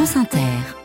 France Inter.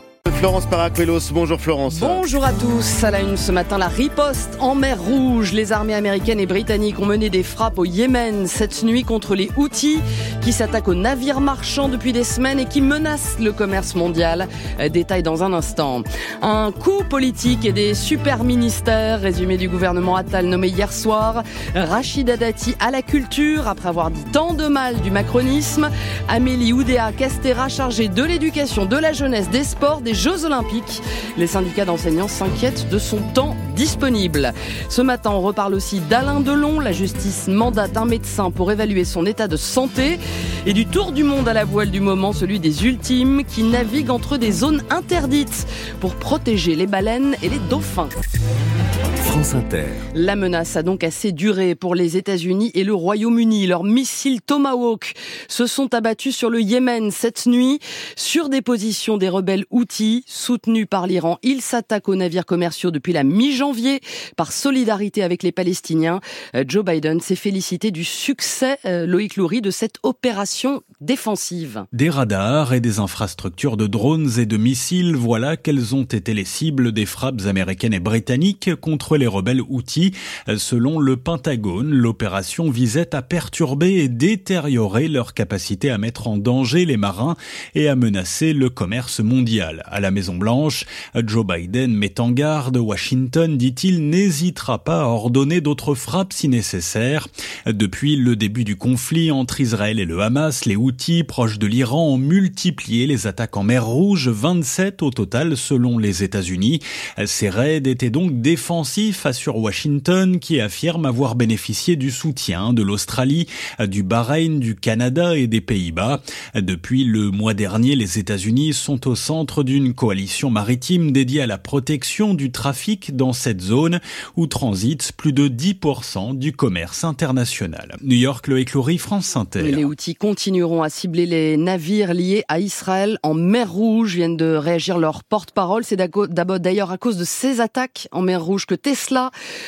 Florence Paracuelos, bonjour Florence. Bonjour à tous. À la une ce matin, la riposte en mer Rouge. Les armées américaines et britanniques ont mené des frappes au Yémen cette nuit contre les Houthis qui s'attaquent aux navires marchands depuis des semaines et qui menacent le commerce mondial. Détail dans un instant. Un coup politique et des super ministères. Résumé du gouvernement Attal nommé hier soir. Rachida Dati à la culture après avoir dit tant de mal du macronisme. Amélie Oudéa Castera chargée de l'éducation, de la jeunesse, des sports, des Jeux Olympiques. Les syndicats d'enseignants s'inquiètent de son temps disponible. Ce matin, on reparle aussi d'Alain Delon. La justice mandate un médecin pour évaluer son état de santé. Et du tour du monde à la voile du moment, celui des ultimes qui naviguent entre des zones interdites pour protéger les baleines et les dauphins. La menace a donc assez duré pour les États-Unis et le Royaume-Uni. Leurs missiles Tomahawk se sont abattus sur le Yémen cette nuit sur des positions des rebelles Houthis soutenus par l'Iran. Ils s'attaquent aux navires commerciaux depuis la mi-janvier par solidarité avec les Palestiniens. Euh, Joe Biden s'est félicité du succès, euh, Loïc Loury, de cette opération défensive. Des radars et des infrastructures de drones et de missiles, voilà quelles ont été les cibles des frappes américaines et britanniques contre les rebelles outils? Selon le Pentagone, l'opération visait à perturber et détériorer leur capacité à mettre en danger les marins et à menacer le commerce mondial. À la Maison Blanche, Joe Biden met en garde Washington, dit-il, n'hésitera pas à ordonner d'autres frappes si nécessaire. Depuis le début du conflit entre Israël et le Hamas, les Houthis proches de l'Iran ont multiplié les attaques en mer Rouge, 27 au total selon les États-Unis. Ces raids étaient donc défensifs assure Washington qui affirme avoir bénéficié du soutien de l'Australie, du Bahreïn, du Canada et des Pays-Bas. Depuis le mois dernier, les États-Unis sont au centre d'une coalition maritime dédiée à la protection du trafic dans cette zone où transitent plus de 10% du commerce international. New York, le Clory, France Inter. Les outils continueront à cibler les navires liés à Israël en mer Rouge, viennent de réagir leurs porte-parole. C'est d'abord d'ailleurs à cause de ces attaques en mer Rouge que Tesla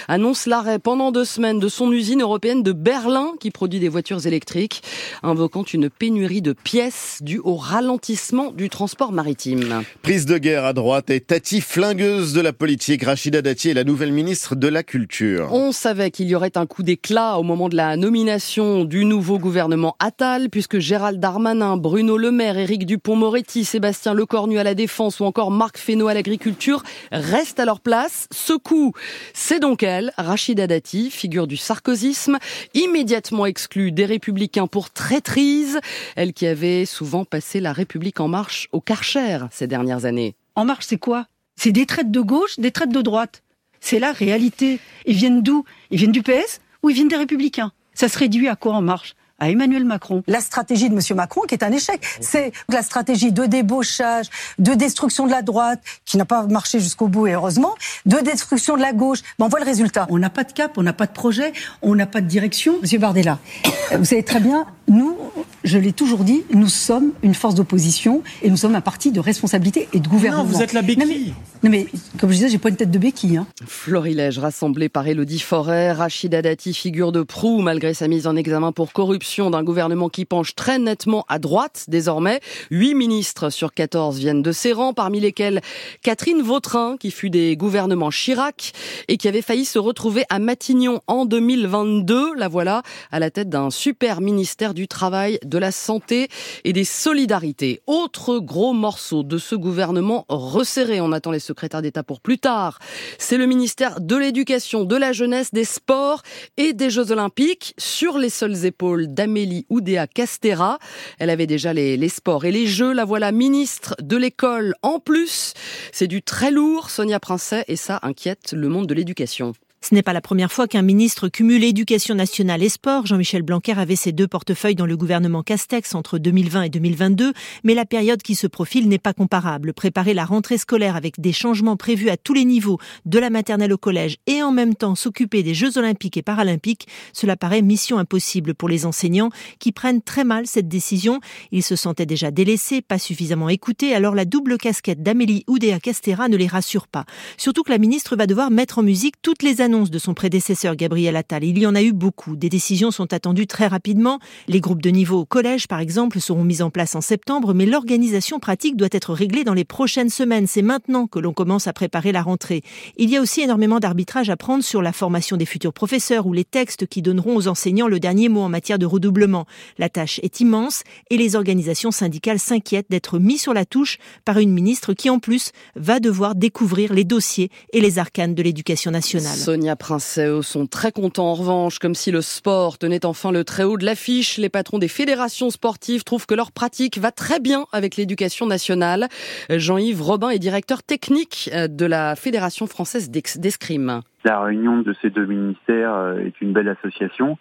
annonce l'arrêt pendant deux semaines de son usine européenne de Berlin qui produit des voitures électriques, invoquant une pénurie de pièces due au ralentissement du transport maritime. Prise de guerre à droite et Tati flingueuse de la politique. Rachida Dati est la nouvelle ministre de la Culture. On savait qu'il y aurait un coup d'éclat au moment de la nomination du nouveau gouvernement Attal, puisque Gérald Darmanin, Bruno Le Maire, Éric Dupont-Moretti, Sébastien Lecornu à la Défense ou encore Marc Fesneau à l'Agriculture restent à leur place. Ce coup, c'est donc elle, Rachida Dati, figure du sarkozysme, immédiatement exclue des Républicains pour traîtrise, elle qui avait souvent passé la République en marche au Karcher ces dernières années. En marche, c'est quoi? C'est des traites de gauche, des traites de droite. C'est la réalité. Ils viennent d'où? Ils viennent du PS ou ils viennent des Républicains? Ça se réduit à quoi en marche? À Emmanuel Macron. La stratégie de M. Macron qui est un échec. C'est la stratégie de débauchage, de destruction de la droite, qui n'a pas marché jusqu'au bout et heureusement, de destruction de la gauche. Ben, on voit le résultat. On n'a pas de cap, on n'a pas de projet, on n'a pas de direction. Monsieur Bardella, vous savez très bien, nous, je l'ai toujours dit, nous sommes une force d'opposition et nous sommes un parti de responsabilité et de gouvernement. Non, vous êtes la béquille. Non mais, comme je disais, j'ai pas une tête de béquille. Hein. Florilège rassemblé par Elodie Forêt, Rachida Dati, figure de proue malgré sa mise en examen pour corruption d'un gouvernement qui penche très nettement à droite désormais. Huit ministres sur 14 viennent de ses rangs, parmi lesquels Catherine Vautrin, qui fut des gouvernements Chirac et qui avait failli se retrouver à Matignon en 2022. La voilà à la tête d'un super ministère du Travail, de la Santé et des Solidarités. Autre gros morceau de ce gouvernement resserré. On attend les secrétaire d'État pour plus tard. C'est le ministère de l'Éducation, de la Jeunesse, des Sports et des Jeux Olympiques sur les seules épaules d'Amélie Oudéa Castera. Elle avait déjà les, les sports et les Jeux. La voilà ministre de l'école en plus. C'est du très lourd, Sonia Princet, et ça inquiète le monde de l'éducation. Ce n'est pas la première fois qu'un ministre cumule éducation nationale et sport. Jean-Michel Blanquer avait ses deux portefeuilles dans le gouvernement Castex entre 2020 et 2022, mais la période qui se profile n'est pas comparable. Préparer la rentrée scolaire avec des changements prévus à tous les niveaux, de la maternelle au collège, et en même temps s'occuper des Jeux olympiques et paralympiques, cela paraît mission impossible pour les enseignants qui prennent très mal cette décision. Ils se sentaient déjà délaissés, pas suffisamment écoutés, alors la double casquette d'Amélie Oudéa Castera ne les rassure pas. Surtout que la ministre va devoir mettre en musique toutes les annonces de son prédécesseur Gabriel Attal. Il y en a eu beaucoup. Des décisions sont attendues très rapidement. Les groupes de niveau au collège, par exemple, seront mis en place en septembre, mais l'organisation pratique doit être réglée dans les prochaines semaines. C'est maintenant que l'on commence à préparer la rentrée. Il y a aussi énormément d'arbitrage à prendre sur la formation des futurs professeurs ou les textes qui donneront aux enseignants le dernier mot en matière de redoublement. La tâche est immense et les organisations syndicales s'inquiètent d'être mis sur la touche par une ministre qui, en plus, va devoir découvrir les dossiers et les arcanes de l'éducation nationale. Sonia Princeux sont très contents en revanche, comme si le sport tenait enfin le très haut de l'affiche. Les patrons des fédérations sportives trouvent que leur pratique va très bien avec l'éducation nationale. Jean-Yves Robin est directeur technique de la Fédération française d'escrime. La réunion de ces deux ministères euh, est une belle association.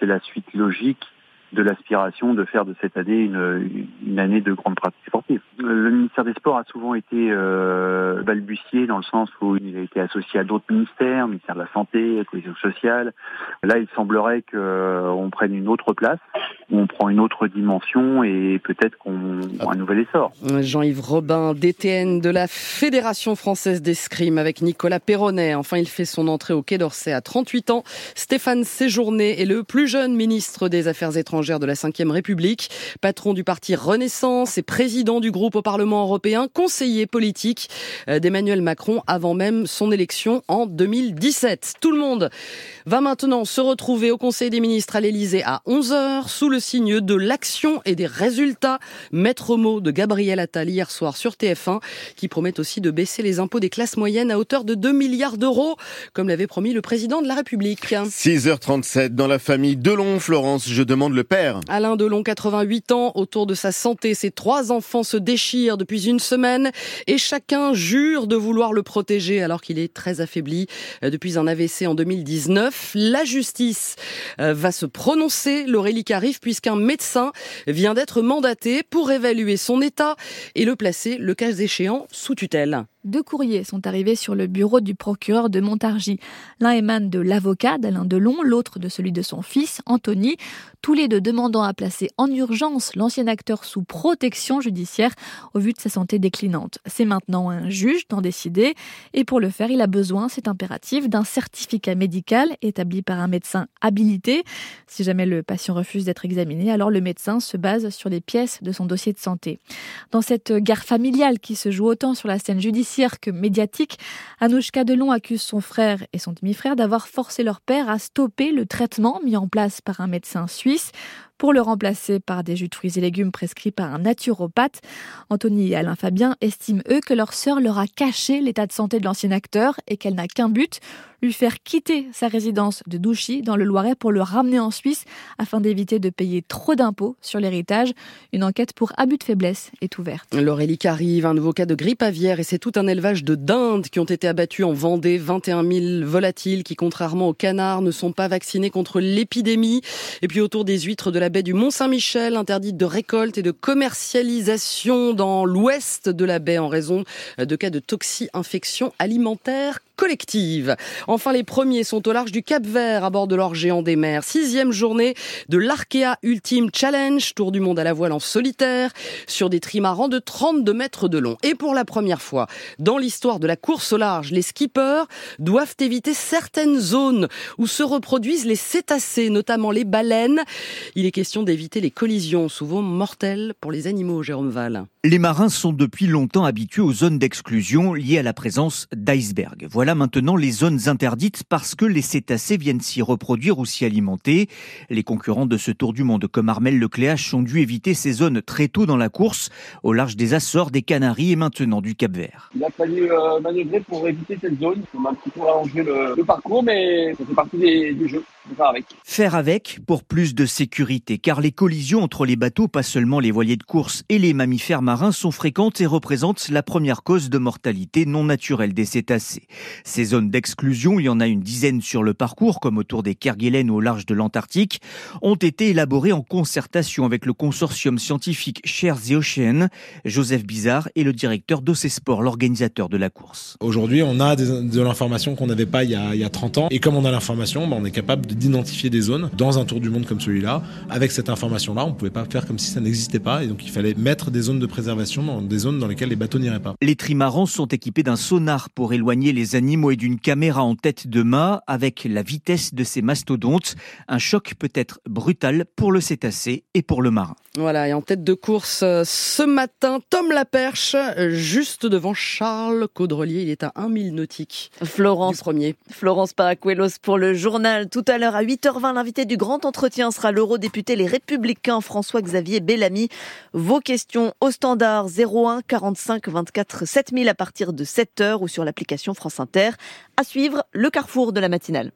C'est la suite logique de l'aspiration de faire de cette année une, une, année de grande pratique sportive. Le ministère des Sports a souvent été euh, balbutié dans le sens où il a été associé à d'autres ministères, ministère de la Santé, la Cohésion sociale. Là, il semblerait qu'on prenne une autre place, on prend une autre dimension et peut-être qu'on un nouvel essor. Jean-Yves Robin, DTN de la Fédération française d'escrime avec Nicolas Perronnet. Enfin, il fait son entrée au Quai d'Orsay à 38 ans. Stéphane Séjourné est le plus jeune ministre des Affaires étrangères de la Ve République, patron du parti Renaissance et président du groupe au Parlement européen, conseiller politique euh, d'Emmanuel Macron avant même son élection en 2017. Tout le monde va maintenant se retrouver au Conseil des ministres à l'Elysée à 11h sous le signe de l'action et des résultats. Maître mot de Gabriel Attal hier soir sur TF1 qui promet aussi de baisser les impôts des classes moyennes à hauteur de 2 milliards d'euros comme l'avait promis le président de la République. 6h37 dans la famille Delon, Florence, je demande le père. Alain Delon, 88 ans, autour de sa santé, ses trois enfants se déchirent depuis une semaine et chacun jure de vouloir le protéger alors qu'il est très affaibli euh, depuis un AVC en 2019. La justice euh, va se prononcer, l'Aurélie arrive puisqu'un médecin vient d'être mandaté pour évaluer son état et le placer, le cas échéant, sous tutelle. Deux courriers sont arrivés sur le bureau du procureur de Montargis. L'un émane de l'avocat d'Alain Delon, l'autre de celui de son fils, Anthony, tous les deux demandant à placer en urgence l'ancien acteur sous protection judiciaire au vu de sa santé déclinante. C'est maintenant un juge d'en décider et pour le faire, il a besoin, c'est impératif, d'un certificat médical établi par un médecin habilité. Si jamais le patient refuse d'être examiné, alors le médecin se base sur les pièces de son dossier de santé. Dans cette guerre familiale qui se joue autant sur la scène judiciaire, cirque médiatique, Anouchka Delon accuse son frère et son demi-frère d'avoir forcé leur père à stopper le traitement mis en place par un médecin suisse pour le remplacer par des jus de fruits et légumes prescrits par un naturopathe. Anthony et Alain Fabien estiment, eux, que leur sœur leur a caché l'état de santé de l'ancien acteur et qu'elle n'a qu'un but, lui faire quitter sa résidence de Douchy dans le Loiret pour le ramener en Suisse afin d'éviter de payer trop d'impôts sur l'héritage. Une enquête pour abus de faiblesse est ouverte. L'Aurélie arrive, un nouveau cas de grippe aviaire et c'est tout un élevage de dindes qui ont été abattus en Vendée. 21 000 volatiles qui, contrairement aux canards, ne sont pas vaccinés contre l'épidémie. Et puis autour des huîtres de la baie du Mont-Saint-Michel, interdite de récolte et de commercialisation dans l'ouest de la baie en raison de cas de toxi-infection alimentaire collective. Enfin, les premiers sont au large du Cap Vert à bord de leur géant des mers. Sixième journée de l'Arkea Ultime Challenge, tour du monde à la voile en solitaire, sur des trimarans de 32 mètres de long. Et pour la première fois dans l'histoire de la course au large, les skippers doivent éviter certaines zones où se reproduisent les cétacés, notamment les baleines. Il est question d'éviter les collisions, souvent mortelles pour les animaux, Jérôme Val. Les marins sont depuis longtemps habitués aux zones d'exclusion liées à la présence d'icebergs. Maintenant les zones interdites parce que les cétacés viennent s'y reproduire ou s'y alimenter. Les concurrents de ce tour du monde comme Armel Lecléache ont dû éviter ces zones très tôt dans la course, au large des Açores, des Canaries et maintenant du Cap Vert. Il a fallu euh, manœuvrer pour éviter cette zone. On a un petit peu rallongé le, parcours, mais ça fait partie du jeu. Faire avec. Faire avec pour plus de sécurité, car les collisions entre les bateaux, pas seulement les voiliers de course et les mammifères marins, sont fréquentes et représentent la première cause de mortalité non naturelle des cétacés. Ces zones d'exclusion, il y en a une dizaine sur le parcours, comme autour des Kerguelen ou au large de l'Antarctique, ont été élaborées en concertation avec le consortium scientifique Shares the Ocean. Joseph Bizarre est le directeur d'Occesport, l'organisateur de la course. Aujourd'hui, on a de l'information qu'on n'avait pas il y, a, il y, a, 30 ans. Et comme on a l'information, ben, on est capable de d'identifier des zones dans un tour du monde comme celui-là. Avec cette information-là, on ne pouvait pas faire comme si ça n'existait pas. Et donc, il fallait mettre des zones de préservation dans des zones dans lesquelles les bateaux n'iraient pas. Les trimarans sont équipés d'un sonar pour éloigner les animaux et d'une caméra en tête de mât. Avec la vitesse de ces mastodontes, un choc peut être brutal pour le cétacé et pour le marin. Voilà, et en tête de course euh, ce matin, Tom Laperche, juste devant Charles Caudrelier. Il est à 1000 nautiques. Florence, premier. Florence Paracuelos pour le journal. Tout à l'heure à 8h20, l'invité du grand entretien sera l'eurodéputé Les Républicains François-Xavier Bellamy. Vos questions au standard 01 45 24 7000 à partir de 7h ou sur l'application France Inter. À suivre, le carrefour de la matinale.